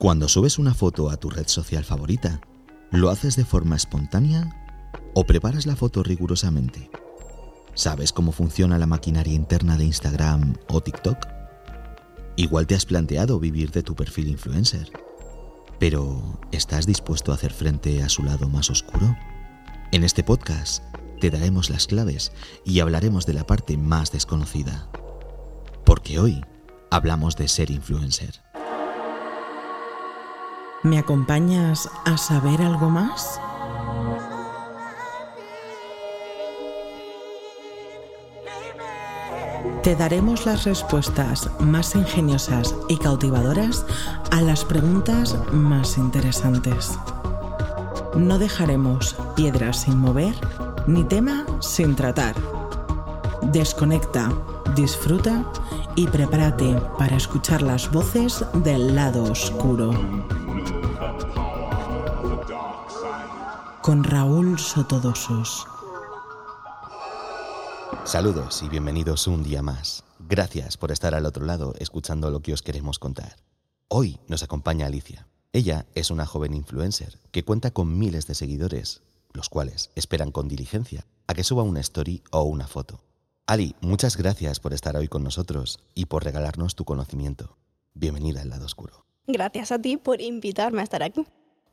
Cuando subes una foto a tu red social favorita, ¿lo haces de forma espontánea o preparas la foto rigurosamente? ¿Sabes cómo funciona la maquinaria interna de Instagram o TikTok? Igual te has planteado vivir de tu perfil influencer, pero ¿estás dispuesto a hacer frente a su lado más oscuro? En este podcast te daremos las claves y hablaremos de la parte más desconocida. Porque hoy hablamos de ser influencer. ¿Me acompañas a saber algo más? Te daremos las respuestas más ingeniosas y cautivadoras a las preguntas más interesantes. No dejaremos piedras sin mover ni tema sin tratar. Desconecta, disfruta y prepárate para escuchar las voces del lado oscuro. Con Raúl Sotodosos. Saludos y bienvenidos un día más. Gracias por estar al otro lado escuchando lo que os queremos contar. Hoy nos acompaña Alicia. Ella es una joven influencer que cuenta con miles de seguidores, los cuales esperan con diligencia a que suba una story o una foto. Ali, muchas gracias por estar hoy con nosotros y por regalarnos tu conocimiento. Bienvenida al lado oscuro. Gracias a ti por invitarme a estar aquí.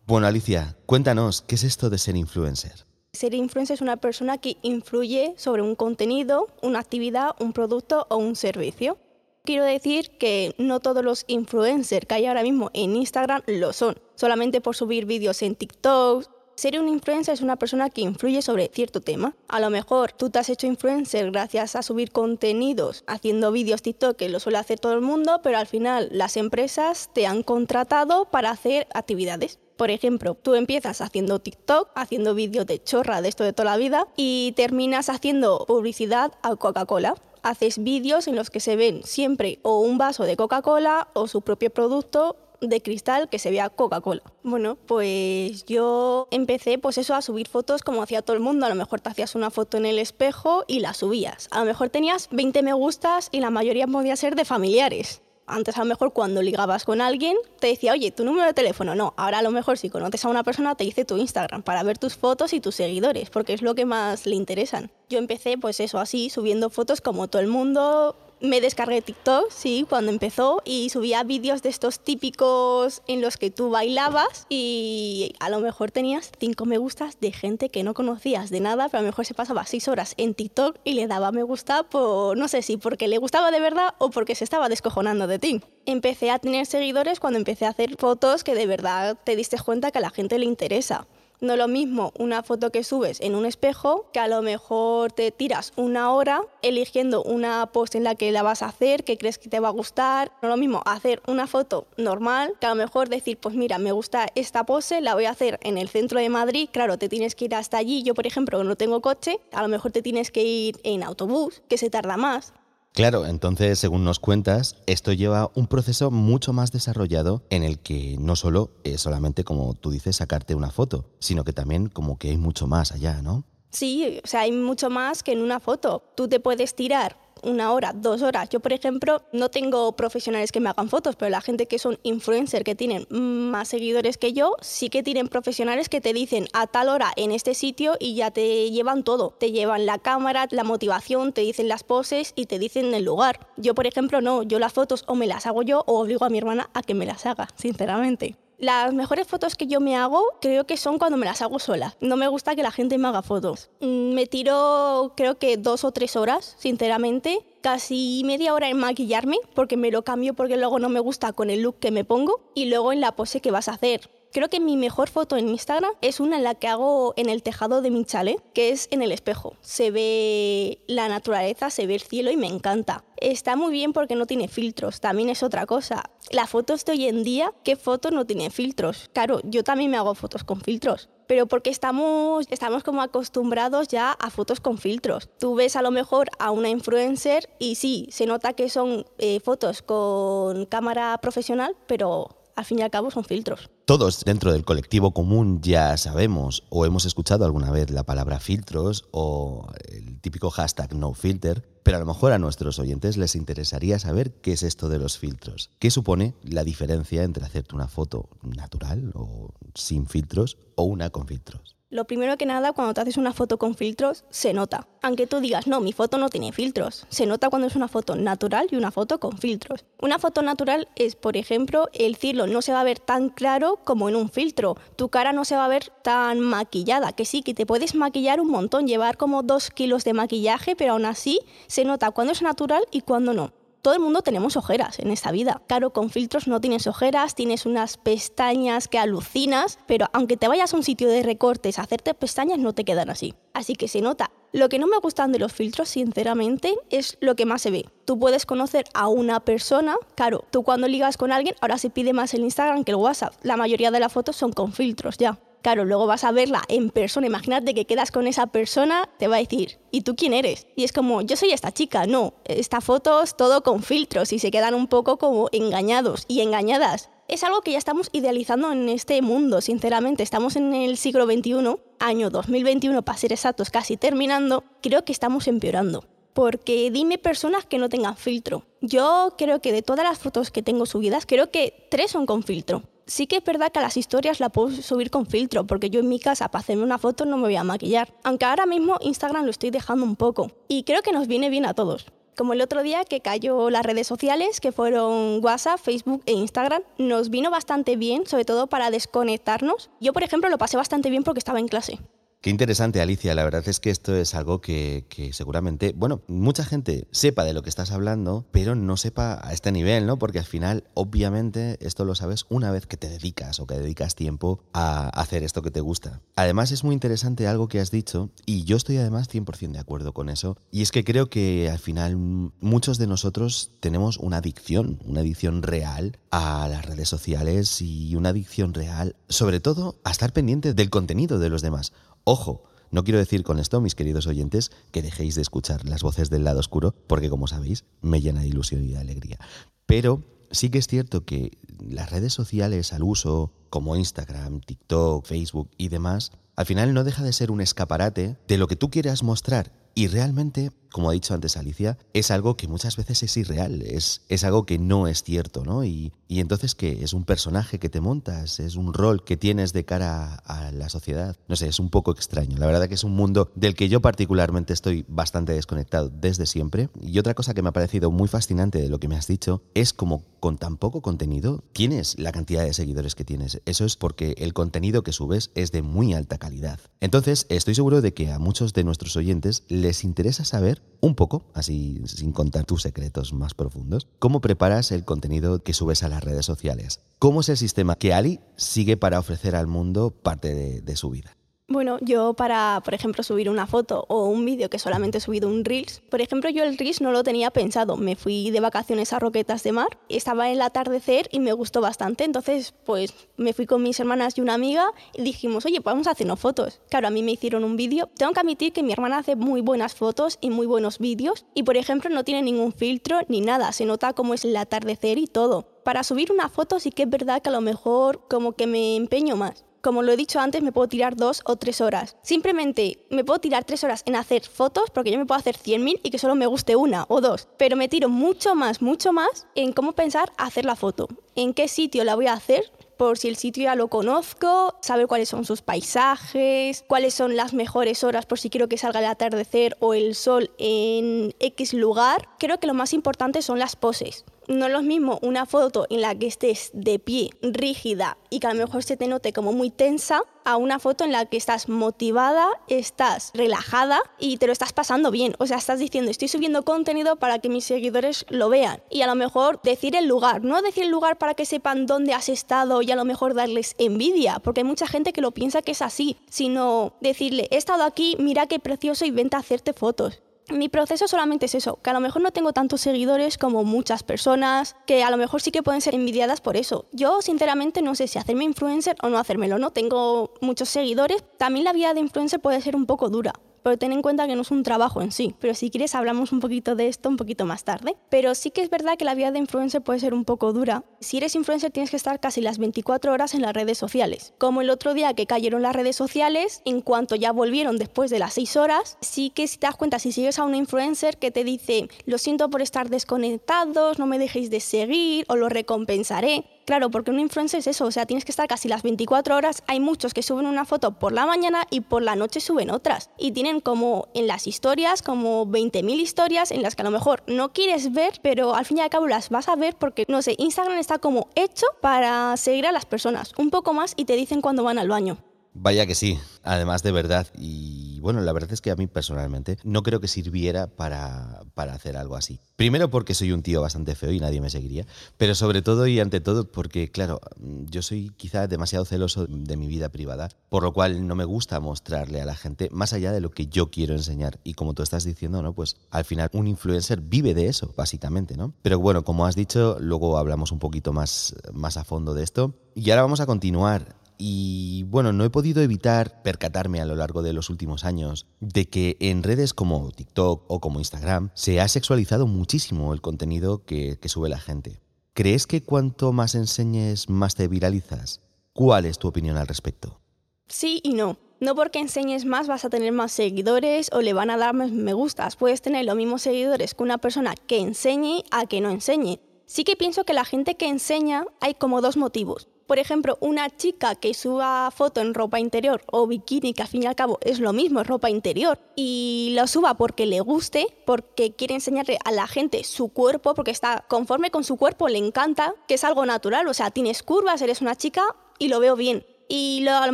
Bueno, Alicia, cuéntanos, ¿qué es esto de ser influencer? Ser influencer es una persona que influye sobre un contenido, una actividad, un producto o un servicio. Quiero decir que no todos los influencers que hay ahora mismo en Instagram lo son, solamente por subir vídeos en TikTok, ser un influencer es una persona que influye sobre cierto tema. A lo mejor tú te has hecho influencer gracias a subir contenidos, haciendo vídeos TikTok, que lo suele hacer todo el mundo, pero al final las empresas te han contratado para hacer actividades. Por ejemplo, tú empiezas haciendo TikTok, haciendo vídeos de chorra de esto de toda la vida y terminas haciendo publicidad a Coca-Cola haces vídeos en los que se ven siempre o un vaso de Coca-Cola o su propio producto de cristal que se vea Coca-Cola. Bueno, pues yo empecé pues eso a subir fotos como hacía todo el mundo. A lo mejor te hacías una foto en el espejo y la subías. A lo mejor tenías 20 me gustas y la mayoría podía ser de familiares. Antes a lo mejor cuando ligabas con alguien te decía, oye, tu número de teléfono. No, ahora a lo mejor si conoces a una persona te dice tu Instagram para ver tus fotos y tus seguidores, porque es lo que más le interesan. Yo empecé pues eso así, subiendo fotos como todo el mundo, me descargué TikTok, sí, cuando empezó y subía vídeos de estos típicos en los que tú bailabas y a lo mejor tenías cinco me gustas de gente que no conocías de nada, pero a lo mejor se pasaba seis horas en TikTok y le daba me gusta por, no sé si porque le gustaba de verdad o porque se estaba descojonando de ti. Empecé a tener seguidores cuando empecé a hacer fotos que de verdad te diste cuenta que a la gente le interesa. No es lo mismo una foto que subes en un espejo que a lo mejor te tiras una hora eligiendo una post en la que la vas a hacer, que crees que te va a gustar. No es lo mismo hacer una foto normal que a lo mejor decir, pues mira, me gusta esta pose, la voy a hacer en el centro de Madrid. Claro, te tienes que ir hasta allí. Yo, por ejemplo, no tengo coche, a lo mejor te tienes que ir en autobús, que se tarda más. Claro, entonces, según nos cuentas, esto lleva un proceso mucho más desarrollado en el que no solo es solamente, como tú dices, sacarte una foto, sino que también como que hay mucho más allá, ¿no? Sí, o sea, hay mucho más que en una foto. Tú te puedes tirar una hora, dos horas. Yo, por ejemplo, no tengo profesionales que me hagan fotos, pero la gente que son influencers, que tienen más seguidores que yo, sí que tienen profesionales que te dicen a tal hora en este sitio y ya te llevan todo. Te llevan la cámara, la motivación, te dicen las poses y te dicen el lugar. Yo, por ejemplo, no. Yo las fotos o me las hago yo o obligo a mi hermana a que me las haga, sinceramente. Las mejores fotos que yo me hago creo que son cuando me las hago sola. No me gusta que la gente me haga fotos. Mm, me tiro creo que dos o tres horas, sinceramente. Casi media hora en maquillarme porque me lo cambio porque luego no me gusta con el look que me pongo y luego en la pose que vas a hacer. Creo que mi mejor foto en Instagram es una en la que hago en el tejado de mi chalet, que es en el espejo. Se ve la naturaleza, se ve el cielo y me encanta. Está muy bien porque no tiene filtros, también es otra cosa. Las fotos de hoy en día, ¿qué foto no tiene filtros? Claro, yo también me hago fotos con filtros, pero porque estamos, estamos como acostumbrados ya a fotos con filtros. Tú ves a lo mejor a una influencer y sí, se nota que son eh, fotos con cámara profesional, pero al fin y al cabo son filtros. Todos dentro del colectivo común ya sabemos o hemos escuchado alguna vez la palabra filtros o el típico hashtag no filter, pero a lo mejor a nuestros oyentes les interesaría saber qué es esto de los filtros. ¿Qué supone la diferencia entre hacerte una foto natural o sin filtros o una con filtros? Lo primero que nada, cuando te haces una foto con filtros, se nota. Aunque tú digas, no, mi foto no tiene filtros. Se nota cuando es una foto natural y una foto con filtros. Una foto natural es, por ejemplo, el cielo no se va a ver tan claro como en un filtro. Tu cara no se va a ver tan maquillada. Que sí, que te puedes maquillar un montón, llevar como dos kilos de maquillaje, pero aún así se nota cuando es natural y cuando no todo el mundo tenemos ojeras en esta vida. Claro, con filtros no tienes ojeras, tienes unas pestañas que alucinas, pero aunque te vayas a un sitio de recortes a hacerte pestañas, no te quedan así. Así que se nota. Lo que no me gustan de los filtros, sinceramente, es lo que más se ve. Tú puedes conocer a una persona, claro, tú cuando ligas con alguien, ahora se pide más el Instagram que el WhatsApp. La mayoría de las fotos son con filtros ya. Claro, luego vas a verla en persona, imagínate que quedas con esa persona, te va a decir, ¿y tú quién eres? Y es como, yo soy esta chica, no, esta fotos todo con filtros y se quedan un poco como engañados y engañadas. Es algo que ya estamos idealizando en este mundo, sinceramente. Estamos en el siglo XXI, año 2021 para ser exactos, casi terminando. Creo que estamos empeorando porque dime personas que no tengan filtro. Yo creo que de todas las fotos que tengo subidas, creo que tres son con filtro sí que es verdad que las historias la puedo subir con filtro, porque yo en mi casa para hacerme una foto no me voy a maquillar. Aunque ahora mismo Instagram lo estoy dejando un poco. Y creo que nos viene bien a todos. Como el otro día que cayó las redes sociales, que fueron WhatsApp, Facebook e Instagram, nos vino bastante bien, sobre todo para desconectarnos. Yo, por ejemplo, lo pasé bastante bien porque estaba en clase. Qué interesante, Alicia. La verdad es que esto es algo que, seguramente, bueno, mucha gente sepa de lo que estás hablando, pero no sepa a este nivel, ¿no? Porque al final, obviamente, esto lo sabes una vez que te dedicas o que dedicas tiempo a hacer esto que te gusta. Además, es muy interesante algo que has dicho, y yo estoy además 100% de acuerdo con eso, y es que creo que al final muchos de nosotros tenemos una adicción, una adicción real a las redes sociales y una adicción real, sobre todo, a estar pendiente del contenido de los demás. Ojo, no quiero decir con esto, mis queridos oyentes, que dejéis de escuchar las voces del lado oscuro, porque como sabéis, me llena de ilusión y de alegría. Pero sí que es cierto que las redes sociales al uso, como Instagram, TikTok, Facebook y demás, al final no deja de ser un escaparate de lo que tú quieras mostrar y realmente como ha dicho antes Alicia, es algo que muchas veces es irreal, es, es algo que no es cierto, ¿no? Y, y entonces, ¿qué? ¿Es un personaje que te montas? ¿Es un rol que tienes de cara a la sociedad? No sé, es un poco extraño. La verdad que es un mundo del que yo particularmente estoy bastante desconectado desde siempre. Y otra cosa que me ha parecido muy fascinante de lo que me has dicho es como con tan poco contenido tienes la cantidad de seguidores que tienes. Eso es porque el contenido que subes es de muy alta calidad. Entonces, estoy seguro de que a muchos de nuestros oyentes les interesa saber un poco, así sin contar tus secretos más profundos, cómo preparas el contenido que subes a las redes sociales. ¿Cómo es el sistema que Ali sigue para ofrecer al mundo parte de su vida? Bueno, yo para, por ejemplo, subir una foto o un vídeo que solamente he subido un Reels, por ejemplo, yo el Reels no lo tenía pensado. Me fui de vacaciones a Roquetas de Mar, estaba en el atardecer y me gustó bastante. Entonces, pues me fui con mis hermanas y una amiga y dijimos, oye, pues vamos a hacernos fotos. Claro, a mí me hicieron un vídeo. Tengo que admitir que mi hermana hace muy buenas fotos y muy buenos vídeos y, por ejemplo, no tiene ningún filtro ni nada. Se nota cómo es el atardecer y todo. Para subir una foto sí que es verdad que a lo mejor como que me empeño más como lo he dicho antes, me puedo tirar dos o tres horas. Simplemente me puedo tirar tres horas en hacer fotos, porque yo me puedo hacer 100.000 y que solo me guste una o dos. Pero me tiro mucho más, mucho más en cómo pensar hacer la foto. En qué sitio la voy a hacer, por si el sitio ya lo conozco, saber cuáles son sus paisajes, cuáles son las mejores horas por si quiero que salga el atardecer o el sol en X lugar. Creo que lo más importante son las poses no es lo mismo una foto en la que estés de pie, rígida y que a lo mejor se te note como muy tensa, a una foto en la que estás motivada, estás relajada y te lo estás pasando bien. O sea, estás diciendo, estoy subiendo contenido para que mis seguidores lo vean. Y a lo mejor decir el lugar, no decir el lugar para que sepan dónde has estado y a lo mejor darles envidia, porque hay mucha gente que lo piensa que es así, sino decirle, he estado aquí, mira qué precioso y vente a hacerte fotos mi proceso solamente es eso, que a lo mejor no tengo tantos seguidores como muchas personas, que a lo mejor sí que pueden ser envidiadas por eso. Yo sinceramente no sé si hacerme influencer o no hacérmelo, no tengo muchos seguidores. También la vida de influencer puede ser un poco dura, pero ten en cuenta que no es un trabajo en sí. Pero si quieres hablamos un poquito de esto un poquito más tarde. Pero sí que es verdad que la vida de influencer puede ser un poco dura. Si eres influencer tienes que estar casi las 24 horas en las redes sociales. Como el otro día que cayeron las redes sociales, en cuanto ya volvieron después de las 6 horas, sí que si te das cuenta, si sigues a una influencer que te dice, lo siento por estar desconectados, no me dejéis de seguir o lo recompensaré, Claro, porque un influencer es eso, o sea, tienes que estar casi las 24 horas. Hay muchos que suben una foto por la mañana y por la noche suben otras. Y tienen como en las historias, como 20.000 historias en las que a lo mejor no quieres ver, pero al fin y al cabo las vas a ver porque, no sé, Instagram está como hecho para seguir a las personas un poco más y te dicen cuando van al baño. Vaya que sí, además de verdad. Y bueno, la verdad es que a mí personalmente no creo que sirviera para, para, hacer algo así. Primero porque soy un tío bastante feo y nadie me seguiría, pero sobre todo y ante todo porque, claro, yo soy quizá demasiado celoso de mi vida privada, por lo cual no me gusta mostrarle a la gente más allá de lo que yo quiero enseñar. Y como tú estás diciendo, ¿no? Pues al final un influencer vive de eso, básicamente, ¿no? Pero bueno, como has dicho, luego hablamos un poquito más, más a fondo de esto. Y ahora vamos a continuar. Y bueno, no he podido evitar percatarme a lo largo de los últimos años de que en redes como TikTok o como Instagram se ha sexualizado muchísimo el contenido que, sube la gente. ¿Crees que cuanto más enseñes, más te viralizas? ¿Cuál es tu opinión al respecto? Sí y no. No porque enseñes más vas a tener más seguidores o le van a dar más me gustas. Puedes tener los mismos seguidores que una persona que enseñe a que no enseñe. Sí que pienso que la gente que enseña hay como dos motivos. Por ejemplo, una chica que suba foto en ropa interior o bikini, que al fin y al cabo es lo mismo, es ropa interior, y lo suba porque le guste, porque quiere enseñarle a la gente su cuerpo, porque está conforme con su cuerpo, le encanta, que es algo natural, o sea, tienes curvas, eres una chica y lo veo bien. Y a lo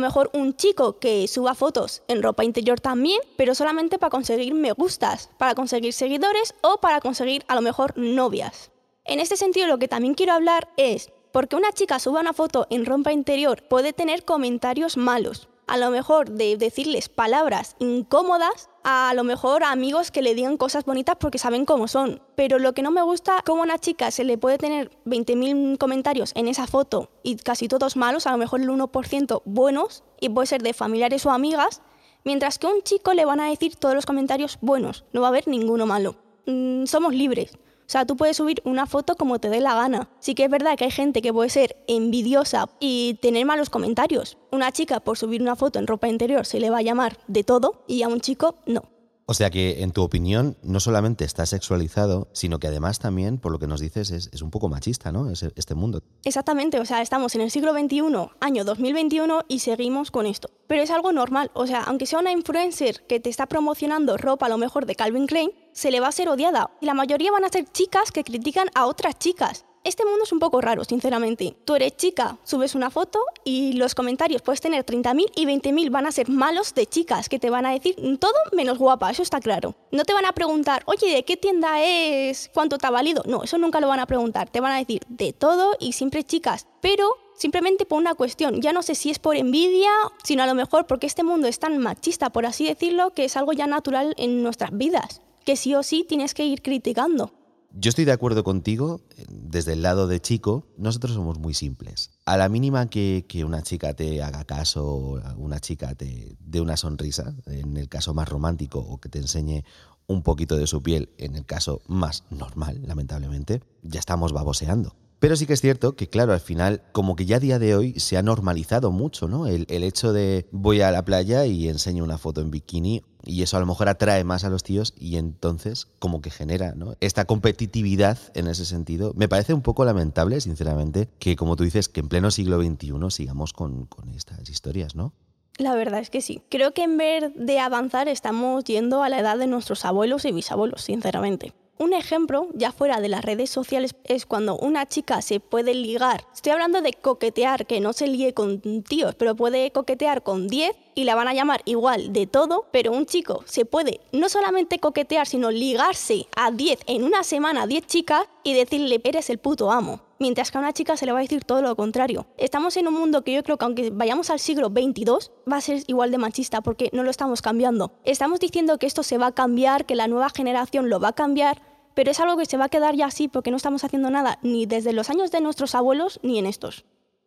mejor un chico que suba fotos en ropa interior también, pero solamente para conseguir me gustas, para conseguir seguidores o para conseguir a lo mejor novias. En este sentido lo que también quiero hablar es porque una chica suba una foto en rompa interior puede tener comentarios malos. A lo mejor de decirles palabras incómodas, a lo mejor a amigos que le digan cosas bonitas porque saben cómo son. Pero lo que no me gusta, como a una chica se le puede tener 20.000 comentarios en esa foto y casi todos malos, a lo mejor el 1% buenos, y puede ser de familiares o amigas, mientras que a un chico le van a decir todos los comentarios buenos, no va a haber ninguno malo. Mm, somos libres. O sea, tú puedes subir una foto como te dé la gana. Sí que es verdad que hay gente que puede ser envidiosa y tener malos comentarios. Una chica por subir una foto en ropa interior se le va a llamar de todo y a un chico no. O sea que, en tu opinión, no solamente está sexualizado, sino que además también, por lo que nos dices, es, un poco machista, ¿no? este mundo. Exactamente, o sea, estamos en el siglo XXI, año 2021, y seguimos con esto. Pero es algo normal, o sea, aunque sea una influencer que te está promocionando ropa a lo mejor de Calvin Klein, se le va a ser odiada. Y la mayoría van a ser chicas que critican a otras chicas. Este mundo es un poco raro, sinceramente. Tú eres chica, subes una foto y los comentarios puedes tener 30.000 y 20.000 van a ser malos de chicas que te van a decir todo menos guapa, eso está claro. No te van a preguntar, oye, ¿de qué tienda es? ¿Cuánto te ha valido? No, eso nunca lo van a preguntar. Te van a decir de todo y siempre chicas. Pero simplemente por una cuestión. Ya no sé si es por envidia, sino a lo mejor porque este mundo es tan machista, por así decirlo, que es algo ya natural en nuestras vidas, que sí o sí tienes que ir criticando. Yo estoy de acuerdo contigo, desde el lado de chico, nosotros somos muy simples. A la mínima que, una chica te haga caso, una chica te dé una sonrisa, en el caso más romántico, o que te enseñe un poquito de su piel, en el caso más normal, lamentablemente, ya estamos baboseando. Pero sí que es cierto que, claro, al final, como que ya a día de hoy se ha normalizado mucho, ¿no? El, hecho de voy a la playa y enseño una foto en bikini y eso a lo mejor atrae más a los tíos y entonces como que genera esta competitividad en ese sentido. Me parece un poco lamentable, sinceramente, que como tú dices, que en pleno siglo XXI sigamos con estas historias, ¿no? La verdad es que sí. Creo que en vez de avanzar estamos yendo a la edad de nuestros abuelos y bisabuelos, sinceramente. Un ejemplo, ya fuera de las redes sociales, es cuando una chica se puede ligar. Estoy hablando de coquetear, que no se ligue con tíos, pero puede coquetear con 10 y la van a llamar igual de todo, pero un chico se puede no solamente coquetear, sino ligarse a 10 en una semana, a 10 chicas y decirle, eres el puto amo. Mientras que a una chica se le va a decir todo lo contrario. Estamos en un mundo que yo creo que aunque vayamos al siglo 22, va a ser igual de machista porque no lo estamos cambiando. Estamos diciendo que esto se va a cambiar, que la nueva generación lo va a cambiar, pero es algo que se va a quedar ya así porque no estamos haciendo nada ni desde los años de nuestros abuelos ni en estos.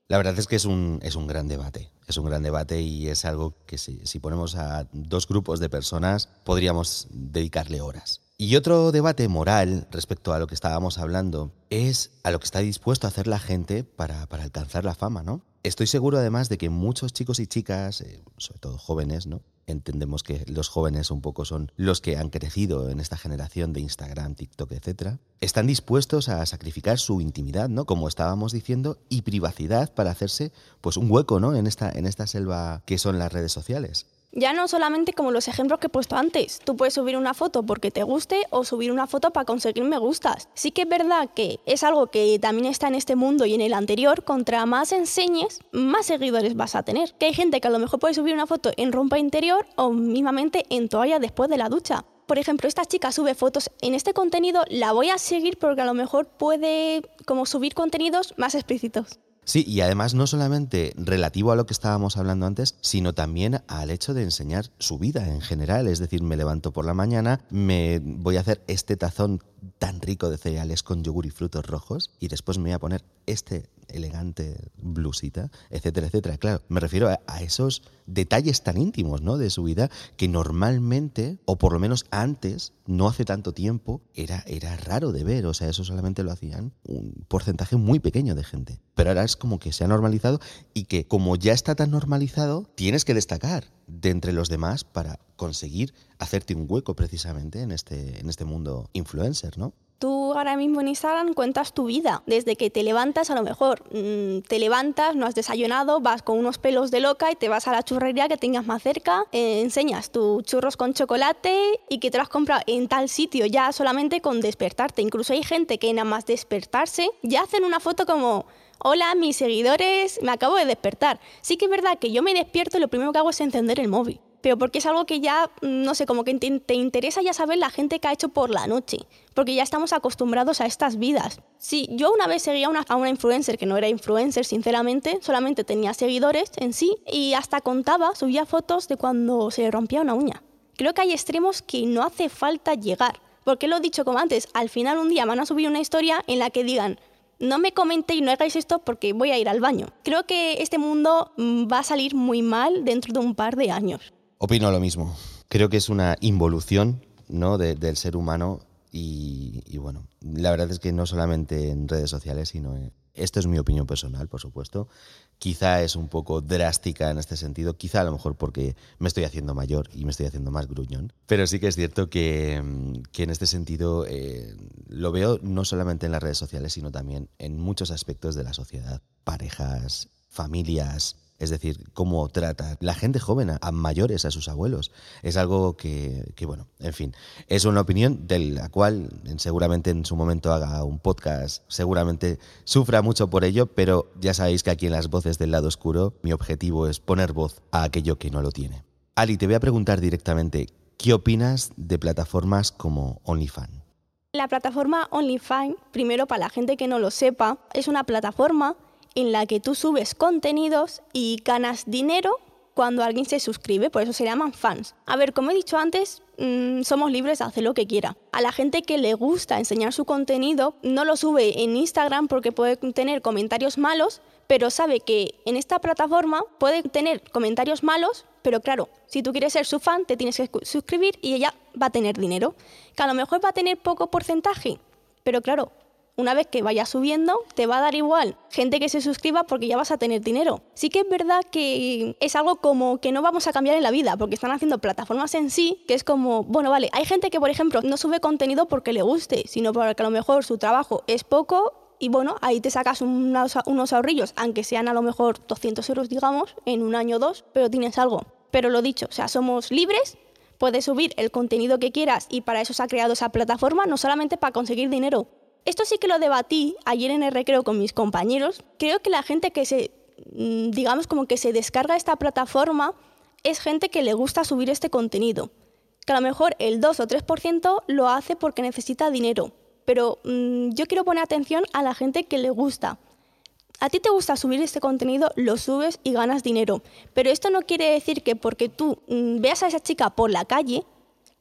La verdad es que es un, es un gran debate. Es un gran debate y es algo que si, ponemos a dos grupos de personas podríamos dedicarle horas. Y otro debate moral respecto a lo que estábamos hablando es a lo que está dispuesto a hacer la gente para, para alcanzar la fama, ¿no? Estoy seguro además de que muchos chicos y chicas, eh, sobre todo jóvenes, ¿no? Entendemos que los jóvenes un poco son los que han crecido en esta generación de Instagram, TikTok, etcétera, están dispuestos a sacrificar su intimidad, ¿no? Como estábamos diciendo, y privacidad para hacerse pues un hueco, ¿no? En esta, en esta selva que son las redes sociales. Ya no solamente como los ejemplos que he puesto antes. Tú puedes subir una foto porque te guste o subir una foto para conseguir me gustas. Sí que es verdad que es algo que también está en este mundo y en el anterior. Contra más enseñes, más seguidores vas a tener. Que hay gente que a lo mejor puede subir una foto en rompa interior o mismamente en toalla después de la ducha por ejemplo, esta chica sube fotos en este contenido, la voy a seguir porque a lo mejor puede como subir contenidos más explícitos. Sí, y además no solamente relativo a lo que estábamos hablando antes, sino también al hecho de enseñar su vida en general. Es decir, me levanto por la mañana, me voy a hacer este tazón tan rico de cereales con yogur y frutos rojos y después me voy a poner este elegante blusita, etcétera, etcétera. Claro, me refiero a, esos detalles tan íntimos ¿no? de su vida que normalmente, o por lo menos antes, no hace tanto tiempo, era, era raro de ver. O sea, eso solamente lo hacían un porcentaje muy pequeño de gente. Pero ahora es como que se ha normalizado y que como ya está tan normalizado, tienes que destacar de entre los demás para conseguir hacerte un hueco precisamente en este, en este mundo influencer, ¿no? Tú ahora mismo en Instagram cuentas tu vida. Desde que te levantas, a lo mejor mm, te levantas, no has desayunado, vas con unos pelos de loca y te vas a la churrería que tengas más cerca, eh, enseñas tus churros con chocolate y que te los has comprado en tal sitio ya solamente con despertarte. Incluso hay gente que nada más despertarse ya hacen una foto como hola mis seguidores, me acabo de despertar. Sí que es verdad que yo me despierto y lo primero que hago es encender el móvil pero porque es algo que ya, mm, no sé, como que te, interesa ya saber la gente que ha hecho por la noche, porque ya estamos acostumbrados a estas vidas. Sí, yo una vez seguía a una influencer que no era influencer, sinceramente, solamente tenía seguidores en sí y hasta contaba, subía fotos de cuando se rompía una uña. Creo que hay extremos que no hace falta llegar, porque lo he dicho como antes, al final un día van a subir una historia en la que digan, no me comentéis, no hagáis esto porque voy a ir al baño. Creo que este mundo mm, va a salir muy mal dentro de un par de años. Opino lo mismo. Creo que es una involución ¿no? del ser humano y, bueno, la verdad es que no solamente en redes sociales, sino esto es mi opinión personal, por supuesto. Quizá es un poco drástica en este sentido, quizá a lo mejor porque me estoy haciendo mayor y me estoy haciendo más gruñón, pero sí que es cierto que, en este sentido eh, lo veo no solamente en las redes sociales, sino también en muchos aspectos de la sociedad, parejas, familias, es decir, cómo trata la gente joven a, mayores, a sus abuelos. Es algo que, bueno, en fin, es una opinión de la cual seguramente en su momento haga un podcast, seguramente sufra mucho por ello, pero ya sabéis que aquí en las voces del lado oscuro mi objetivo es poner voz a aquello que no lo tiene. Ali, te voy a preguntar directamente, ¿qué opinas de plataformas como OnlyFans? La plataforma OnlyFans, primero para la gente que no lo sepa, es una plataforma en la que tú subes contenidos y ganas dinero cuando alguien se suscribe, por eso se llaman fans. A ver, como he dicho antes, mm, somos libres de hacer lo que quiera. A la gente que le gusta enseñar su contenido, no lo sube en Instagram porque puede tener comentarios malos, pero sabe que en esta plataforma puede tener comentarios malos, pero claro, si tú quieres ser su fan, te tienes que suscribir y ella va a tener dinero. Que a lo mejor va a tener poco porcentaje, pero claro, una vez que vaya subiendo, te va a dar igual gente que se suscriba porque ya vas a tener dinero. Sí que es verdad que es algo como que no vamos a cambiar en la vida, porque están haciendo plataformas en sí, que es como, bueno, vale, hay gente que, por ejemplo, no sube contenido porque le guste, sino porque a lo mejor su trabajo es poco y bueno, ahí te sacas unos, unos ahorrillos, aunque sean a lo mejor 200 euros, digamos, en un año o dos, pero tienes algo. Pero lo dicho, o sea, somos libres, puedes subir el contenido que quieras y para eso se ha creado esa plataforma, no solamente para conseguir dinero, esto sí que lo debatí ayer en el recreo con mis compañeros. Creo que la gente que se, mm, digamos como que se descarga esta plataforma es gente que le gusta subir este contenido. Que a lo mejor el 2 o 3% lo hace porque necesita dinero. Pero mm, yo quiero poner atención a la gente que le gusta. A ti te gusta subir este contenido, lo subes y ganas dinero. Pero esto no quiere decir que porque tú mm, veas a esa chica por la calle,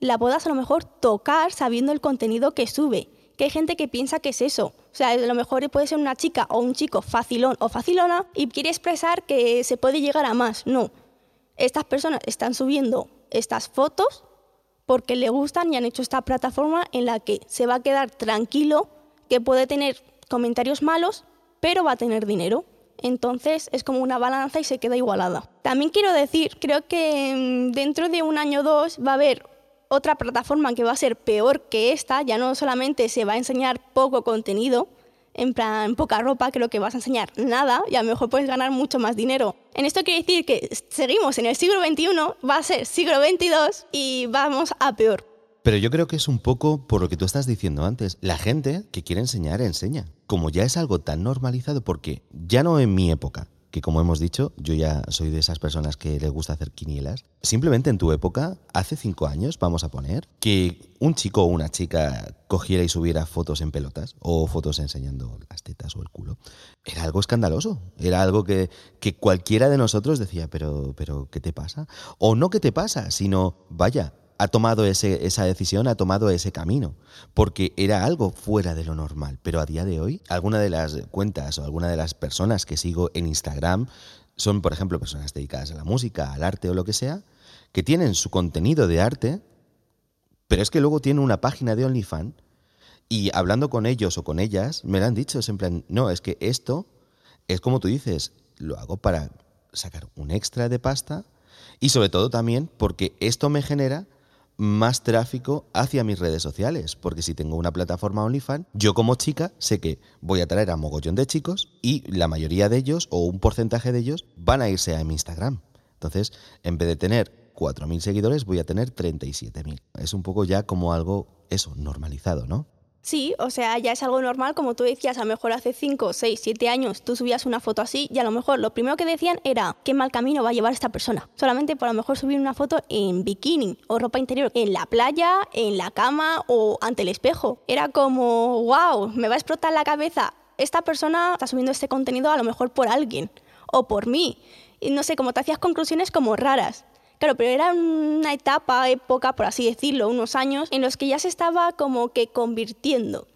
la puedas a lo mejor tocar sabiendo el contenido que sube que hay gente que piensa que es eso. O sea, a lo mejor puede ser una chica o un chico facilón o facilona y quiere expresar que se puede llegar a más. No. Estas personas están subiendo estas fotos porque le gustan y han hecho esta plataforma en la que se va a quedar tranquilo, que puede tener comentarios malos, pero va a tener dinero. Entonces es como una balanza y se queda igualada. También quiero decir, creo que mm, dentro de un año o dos va a haber otra plataforma que va a ser peor que esta, ya no solamente se va a enseñar poco contenido, en plan poca ropa, creo que vas a enseñar nada y a lo mejor puedes ganar mucho más dinero. En esto quiere decir que seguimos en el siglo XXI, va a ser siglo XXII y vamos a peor. Pero yo creo que es un poco por lo que tú estás diciendo antes. La gente que quiere enseñar, enseña. Como ya es algo tan normalizado, porque ya no en mi época, que como hemos dicho, yo ya soy de esas personas que les gusta hacer quinielas. Simplemente en tu época, hace cinco años, vamos a poner, que un chico o una chica cogiera y subiera fotos en pelotas o fotos enseñando las tetas o el culo, era algo escandaloso. Era algo que, que cualquiera de nosotros decía, pero, pero, ¿qué te pasa? O no qué te pasa, sino, vaya, ha tomado ese, esa decisión, ha tomado ese camino, porque era algo fuera de lo normal. Pero a día de hoy, alguna de las cuentas o alguna de las personas que sigo en Instagram son, por ejemplo, personas dedicadas a la música, al arte o lo que sea, que tienen su contenido de arte, pero es que luego tienen una página de OnlyFans y hablando con ellos o con ellas, me lo han dicho, es en plan, no, es que esto es como tú dices, lo hago para sacar un extra de pasta y sobre todo también porque esto me genera más tráfico hacia mis redes sociales, porque si tengo una plataforma OnlyFans, yo como chica sé que voy a traer a mogollón de chicos y la mayoría de ellos o un porcentaje de ellos van a irse a mi Instagram. Entonces, en vez de tener 4.000 seguidores, voy a tener 37.000. Es un poco ya como algo, eso, normalizado, ¿no? Sí, o sea, ya es algo normal, como tú decías, a lo mejor hace 5, 6, 7 años tú subías una foto así y a lo mejor lo primero que decían era qué mal camino va a llevar esta persona. Solamente por a lo mejor subir una foto en bikini o ropa interior, en la playa, en la cama o ante el espejo. Era como, wow, me va a explotar la cabeza. Esta persona está subiendo este contenido a lo mejor por alguien o por mí. Y no sé, como te hacías conclusiones como raras. Claro, pero era una etapa, época, por así decirlo, unos años en los que ya se estaba como que convirtiendo.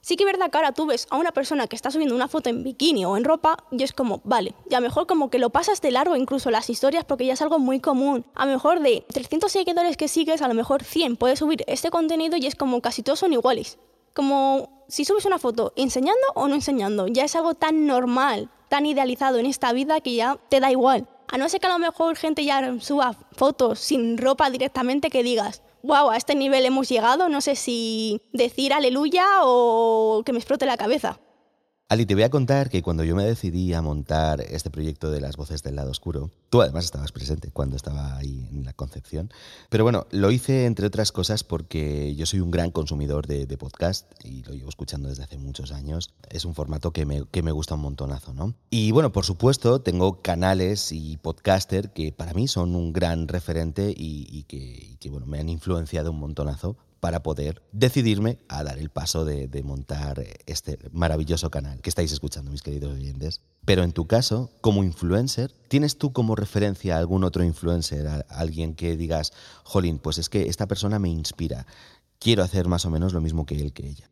Sí que es verdad que ahora tú ves a una persona que está subiendo una foto en bikini o en ropa y es como, vale, ya mejor como que lo pasas de largo incluso las historias porque ya es algo muy común. A lo mejor de 300 seguidores que sigues, a lo mejor 100 puedes subir este contenido y es como casi todos son iguales. Como si subes una foto enseñando o no enseñando, ya es algo tan normal, tan idealizado en esta vida que ya te da igual. A no ser que a lo mejor gente ya suba fotos sin ropa directamente que digas, wow, a este nivel hemos llegado, no sé si decir aleluya o que me explote la cabeza. Ali, te voy a contar que cuando yo me decidí a montar este proyecto de las voces del lado oscuro, tú además estabas presente cuando estaba ahí en la concepción, pero bueno, lo hice entre otras cosas porque yo soy un gran consumidor de, podcast y lo llevo escuchando desde hace muchos años. Es un formato que me, que me gusta un montonazo, ¿no? Y bueno, por supuesto, tengo canales y podcaster que para mí son un gran referente y, que, que, bueno, me han influenciado un montonazo para poder decidirme a dar el paso de, montar este maravilloso canal que estáis escuchando, mis queridos oyentes. Pero en tu caso, como influencer, ¿tienes tú como referencia a algún otro influencer, a alguien que digas, jolín, pues es que esta persona me inspira, quiero hacer más o menos lo mismo que él, que ella?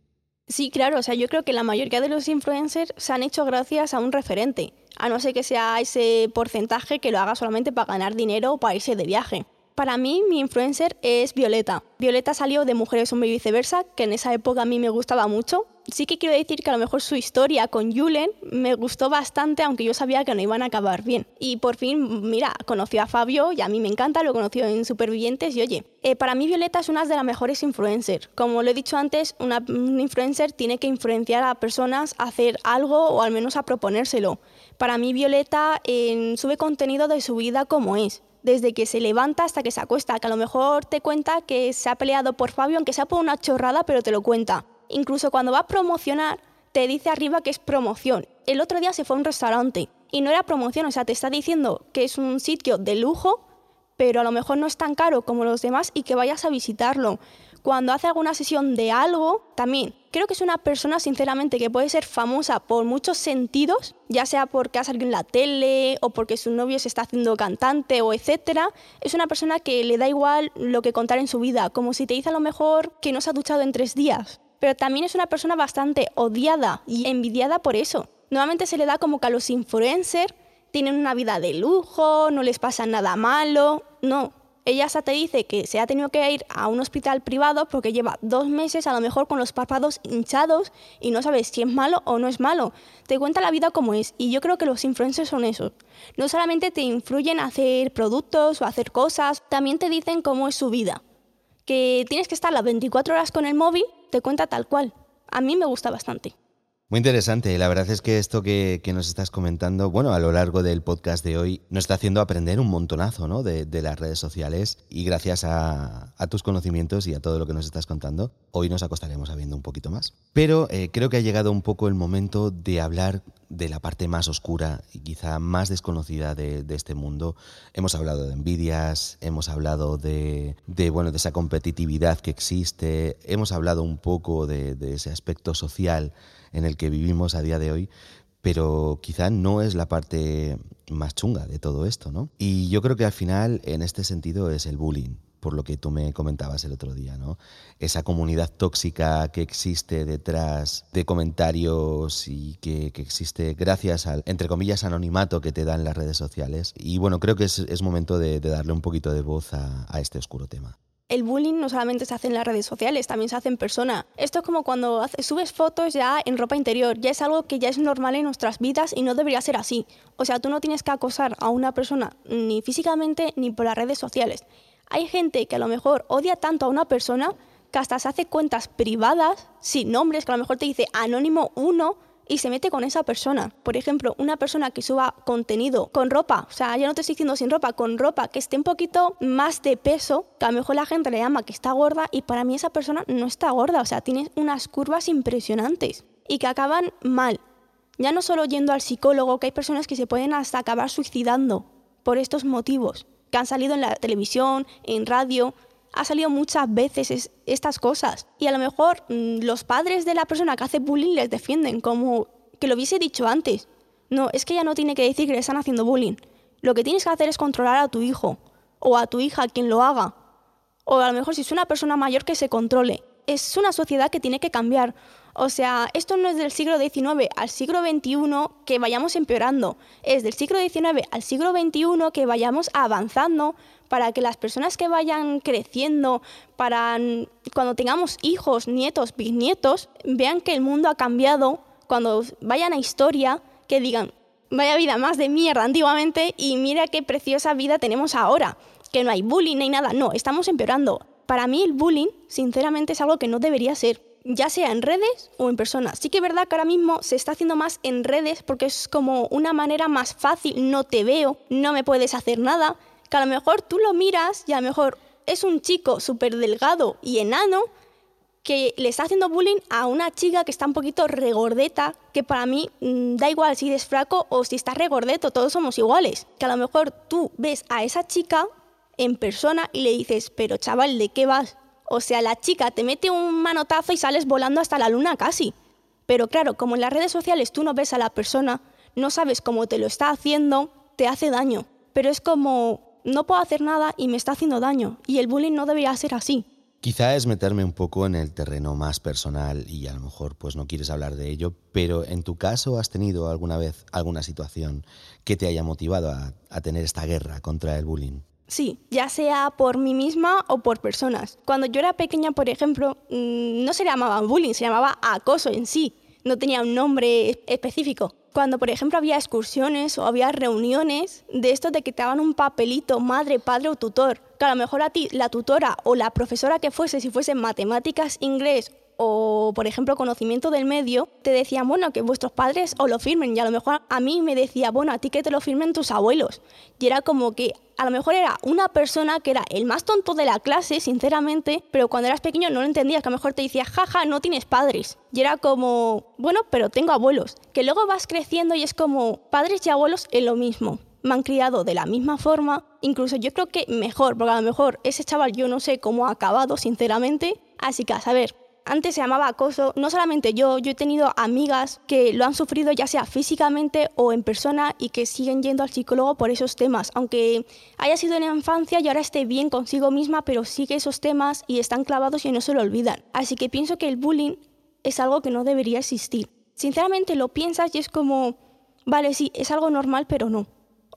Sí, claro, o sea, yo creo que la mayoría de los influencers se han hecho gracias a un referente, a no ser que sea ese porcentaje que lo haga solamente para ganar dinero o para irse de viaje. Para mí, mi influencer es Violeta. Violeta salió de Mujeres Hombre y Viceversa, que en esa época a mí me gustaba mucho. Sí que quiero decir que a lo mejor su historia con Julen me gustó bastante, aunque yo sabía que no iban a acabar bien. Y por fin, mira, conoció a Fabio y a mí me encanta, lo conoció en Supervivientes y oye, eh, para mí Violeta es una de las mejores influencers. Como lo he dicho antes, una, un influencer tiene que influenciar a personas a hacer algo o al menos a proponérselo. Para mí Violeta sube contenido de su vida como es desde que se levanta hasta que se acuesta, que a lo mejor te cuenta que se ha peleado por Fabio, aunque sea por una chorrada, pero te lo cuenta. Incluso cuando va a promocionar, te dice arriba que es promoción. El otro día se fue a un restaurante y no era promoción, o sea, te está diciendo que es un sitio de lujo, pero a lo mejor no es tan caro como los demás y que vayas a visitarlo cuando hace alguna sesión de algo, también creo que es una persona, sinceramente, que puede ser famosa por muchos sentidos, ya sea porque ha salido en la tele o porque su novio se está haciendo cantante o etcétera. Es una persona que le da igual lo que contar en su vida, como si te dice a lo mejor que no se ha duchado en tres días. pero también es una persona bastante odiada y envidiada por eso. Nuevamente se le da como que a los influencers tienen una vida de lujo, no les pasa nada malo. No, ella hasta te dice que se ha tenido que ir a un hospital privado porque lleva dos meses a lo mejor con los párpados hinchados y no sabes si es malo o no es malo. Te cuenta la vida como es y yo creo que los influencers son eso. No solamente te influyen a hacer productos o a hacer cosas, también te dicen cómo es su vida. Que tienes que estar las 24 horas con el móvil, te cuenta tal cual. A mí me gusta bastante. Muy interesante. La verdad es que esto que, nos estás comentando, bueno, a lo largo del podcast de hoy, nos está haciendo aprender un montonazo ¿no? de, las redes sociales y gracias a, tus conocimientos y a todo lo que nos estás contando, hoy nos acostaremos sabiendo un poquito más. Pero eh, creo que ha llegado un poco el momento de hablar de la parte más oscura y quizá más desconocida de, este mundo. Hemos hablado de envidias, hemos hablado de, bueno, de esa competitividad que existe, hemos hablado un poco de ese aspecto social en el que vivimos a día de hoy, pero quizá no es la parte más chunga de todo esto, ¿no? Y yo creo que al final, en este sentido, es el bullying por lo que tú me comentabas el otro día, ¿no? Esa comunidad tóxica que existe detrás de comentarios y que, existe gracias al, entre comillas, anonimato que te dan las redes sociales. Y bueno, creo que es, momento de, darle un poquito de voz a este oscuro tema el bullying no solamente se hace en las redes sociales, también se hace en persona. Esto es como cuando subes fotos ya en ropa interior, ya es algo que ya es normal en nuestras vidas y no debería ser así. O sea, tú no tienes que acosar a una persona ni físicamente ni por las redes sociales. Hay gente que a lo mejor odia tanto a una persona que hasta se hace cuentas privadas sin nombres, que a lo mejor te dice anónimo 1 y se mete con esa persona. Por ejemplo, una persona que suba contenido con ropa, o sea, ya no te estoy diciendo sin ropa, con ropa que esté un poquito más de peso, que a lo mejor la gente le llama que está gorda y para mí esa persona no está gorda, o sea, tiene unas curvas impresionantes y que acaban mal. Ya no solo yendo al psicólogo, que hay personas que se pueden hasta acabar suicidando por estos motivos, que han salido en la televisión, en radio, ha salido muchas veces estas cosas. Y a lo mejor mm, los padres de la persona que hace bullying les defienden, como que lo hubiese dicho antes. No, es que ella no tiene que decir que le están haciendo bullying. Lo que tienes que hacer es controlar a tu hijo o a tu hija, quien lo haga. O a lo mejor si es una persona mayor que se controle. Es una sociedad que tiene que cambiar. O sea, esto no es del siglo XIX al siglo XXI que vayamos empeorando. Es del siglo XIX al siglo XXI que vayamos avanzando para que las personas que vayan creciendo, para cuando tengamos hijos, nietos, bisnietos, vean que el mundo ha cambiado, cuando vayan a historia, que digan, vaya vida más de mierda antiguamente y mira qué preciosa vida tenemos ahora, que no hay bullying ni nada, no, estamos empeorando. Para mí el bullying, sinceramente, es algo que no debería ser ya sea en redes o en persona. Sí que es verdad que ahora mismo se está haciendo más en redes porque es como una manera más fácil, no te veo, no me puedes hacer nada, que a lo mejor tú lo miras y a lo mejor es un chico súper delgado y enano que le está haciendo bullying a una chica que está un poquito regordeta, que para mí mm, da igual si eres fraco o si estás regordeto, todos somos iguales. Que a lo mejor tú ves a esa chica en persona y le dices, pero chaval, ¿de qué vas? O sea, la chica te mete un manotazo y sales volando hasta la luna casi. Pero claro, como en las redes sociales tú no ves a la persona, no sabes cómo te lo está haciendo, te hace daño. Pero es como, no puedo hacer nada y me está haciendo daño. Y el bullying no debería ser así. Quizá es meterme un poco en el terreno más personal y a lo mejor pues no quieres hablar de ello, pero en tu caso has tenido alguna vez alguna situación que te haya motivado a, a tener esta guerra contra el bullying. Sí, ya sea por mí misma o por personas. Cuando yo era pequeña, por ejemplo, mm, no se llamaba bullying, se llamaba acoso en sí. No tenía un nombre específico cuando, por ejemplo, había excursiones o había reuniones de esto te daban un papelito, madre, padre o tutor, que a lo mejor a ti, la tutora o la profesora que fuese, si fuese matemáticas, inglés o, por ejemplo, conocimiento del medio, te decían, bueno, que vuestros padres os lo firmen. Y a lo mejor a mí me decía, bueno, a ti que te lo firmen tus abuelos. Y era como que a lo mejor era una persona que era el más tonto de la clase, sinceramente, pero cuando eras pequeño no lo entendías, que a lo mejor te decía, jaja, no tienes padres. Y era como, bueno, pero tengo abuelos. Que luego vas creciendo y es como, padres y abuelos es lo mismo me han criado de la misma forma, incluso yo creo que mejor, porque a lo mejor ese chaval yo no sé cómo ha acabado, sinceramente. Así que a saber, antes se llamaba acoso, no solamente yo, yo he tenido amigas que lo han sufrido ya sea físicamente o en persona y que siguen yendo al psicólogo por esos temas, aunque haya sido en la infancia y ahora esté bien consigo misma, pero sigue esos temas y están clavados y no se lo olvidan. Así que pienso que el bullying es algo que no debería existir. Sinceramente lo piensas y es como, vale, sí, es algo normal, pero no.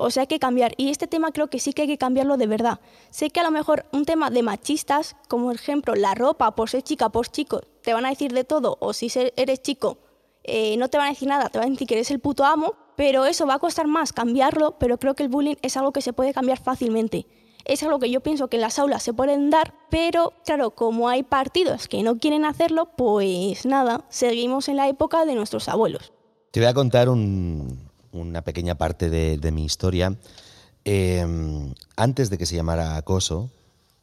O sea, hay que cambiar. Y este tema creo que sí que hay que cambiarlo de verdad. Sé que a lo mejor un tema de machistas, como ejemplo la ropa, por ser chica, por chico, te van a decir de todo, o si eres chico, eh, no te van a decir nada, te van a decir que eres el puto amo, pero eso va a costar más cambiarlo, pero creo que el bullying es algo que se puede cambiar fácilmente. Es algo que yo pienso que en las aulas se pueden dar, pero claro, como hay partidos que no quieren hacerlo, pues nada, seguimos en la época de nuestros abuelos. Te voy a contar un, una pequeña parte de, mi historia. Em, antes de que se llamara acoso,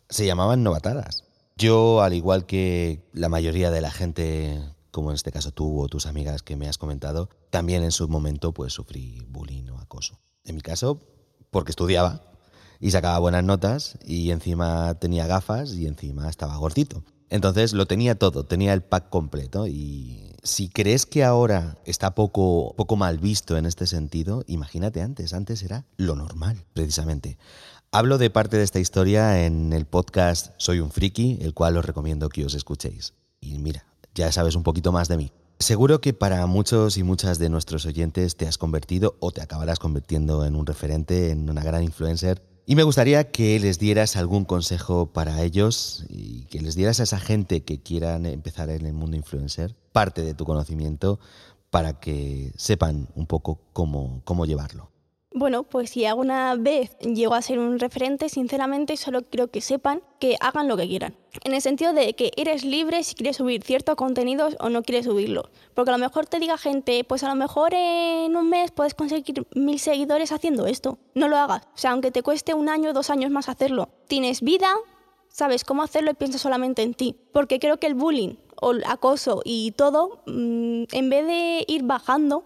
se llamaban novatadas. Yo, al igual que la mayoría de la gente, como en este caso tú o tus amigas que me has comentado, también en su momento pues sufrí bullying o acoso. En mi caso, porque estudiaba y sacaba buenas notas y encima tenía gafas y encima estaba gordito. Entonces lo tenía todo, tenía el pack completo y si crees que ahora está poco, poco mal visto en este sentido, imagínate antes, antes era lo normal, precisamente. Hablo de parte de esta historia en el podcast Soy un friki, el cual os recomiendo que os escuchéis. Y mira, ya sabes un poquito más de mí. Seguro que para muchos y muchas de nuestros oyentes te has convertido o te acabarás convirtiendo en un referente, en una gran influencer y me gustaría que les dieras algún consejo para ellos y que les dieras a esa gente que quieran empezar en el mundo influencer parte de tu conocimiento para que sepan un poco cómo, cómo llevarlo. Bueno, pues si alguna vez llego a ser un referente, sinceramente solo quiero que sepan que hagan lo que quieran. En el sentido de que eres libre si quieres subir ciertos contenidos o no quieres subirlo. Porque a lo mejor te diga gente, pues a lo mejor en un mes puedes conseguir mil seguidores haciendo esto. No lo hagas. O sea, aunque te cueste un año o dos años más hacerlo. Tienes vida, sabes cómo hacerlo y piensas solamente en ti. Porque creo que el bullying o el acoso y todo, mm, en vez de ir bajando,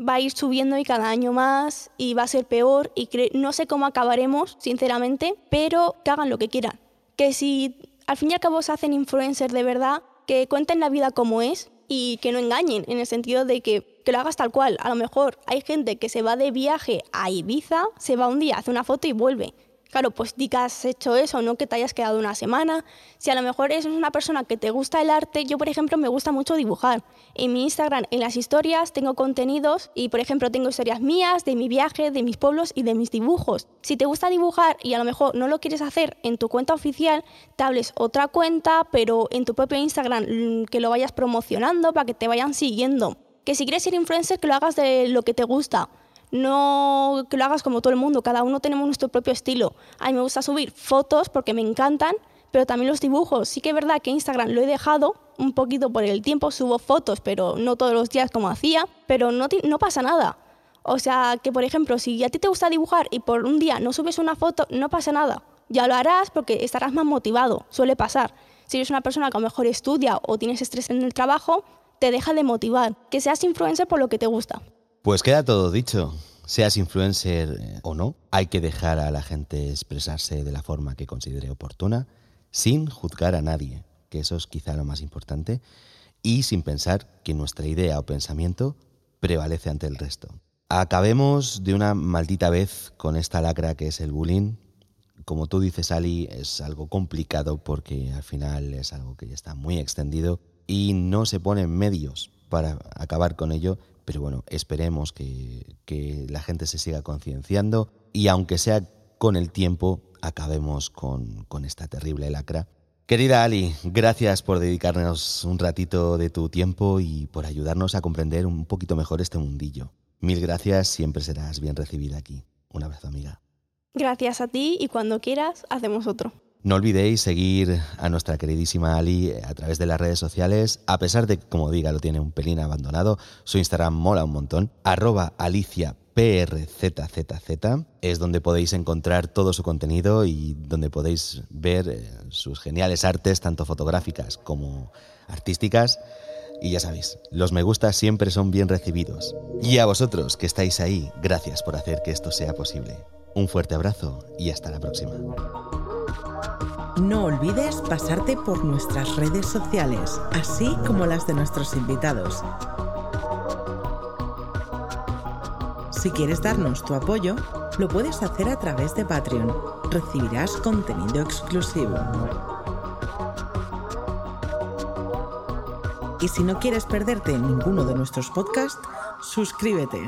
va a ir subiendo y cada año más y va a ser peor y no sé cómo acabaremos, sinceramente, pero que hagan lo que quieran. Que si al fin y al cabo se hacen influencers de verdad, que cuenten la vida como es y que no engañen, en el sentido de que, que lo hagas tal cual. A lo mejor hay gente que se va de viaje a Ibiza, se va un día, hace una foto y vuelve. Claro, pues di que has hecho eso, no que te hayas quedado una semana. Si a lo mejor eres una persona que te gusta el arte, yo por ejemplo me gusta mucho dibujar. En mi Instagram, en las historias, tengo contenidos y por ejemplo tengo historias mías, de mi viaje, de mis pueblos y de mis dibujos. Si te gusta dibujar y a lo mejor no lo quieres hacer en tu cuenta oficial, te hables otra cuenta, pero en tu propio Instagram mm, que lo vayas promocionando para que te vayan siguiendo. Que si quieres ser influencer, que lo hagas de lo que te gusta no que lo hagas como todo el mundo, cada uno tenemos nuestro propio estilo. A mí me gusta subir fotos porque me encantan, pero también los dibujos. Sí que es verdad que Instagram lo he dejado un poquito por el tiempo, subo fotos, pero no todos los días como hacía, pero no, pasa nada. O sea, que por ejemplo, si a ti te gusta dibujar y por un día no subes una foto, no pasa nada. Ya lo harás porque estarás más motivado, suele pasar. Si eres una persona que a lo mejor estudia o tienes estrés en el trabajo, te deja de motivar. Que seas influencer por lo que te gusta. Pues queda todo dicho. Seas influencer eh, o no, hay que dejar a la gente expresarse de la forma que considere oportuna, sin juzgar a nadie, que eso es quizá lo más importante, y sin pensar que nuestra idea o pensamiento prevalece ante el resto. Acabemos de una maldita vez con esta lacra que es el bullying. Como tú dices, Ali, es algo complicado porque al final es algo que ya está muy extendido y no se ponen medios para acabar con ello pero bueno, esperemos que, la gente se siga concienciando y aunque sea con el tiempo, acabemos con, con esta terrible lacra. Querida Ali, gracias por dedicarnos un ratito de tu tiempo y por ayudarnos a comprender un poquito mejor este mundillo. Mil gracias, siempre serás bien recibida aquí. Un abrazo, amiga. Gracias a ti y cuando quieras, hacemos otro. No olvidéis seguir a nuestra queridísima Ali a través de las redes sociales, a pesar de que, como diga, lo tiene un pelín abandonado, su Instagram mola un montón, arroba es donde podéis encontrar todo su contenido y donde podéis ver eh, sus geniales artes, tanto fotográficas como artísticas. Y ya sabéis, los me gusta siempre son bien recibidos. Y a vosotros que estáis ahí, gracias por hacer que esto sea posible. Un fuerte abrazo y hasta la próxima. No olvides pasarte por nuestras redes sociales, así como las de nuestros invitados. Si quieres darnos tu apoyo, lo puedes hacer a través de Patreon. Recibirás contenido exclusivo. Y si no quieres perderte ninguno de nuestros podcasts, suscríbete.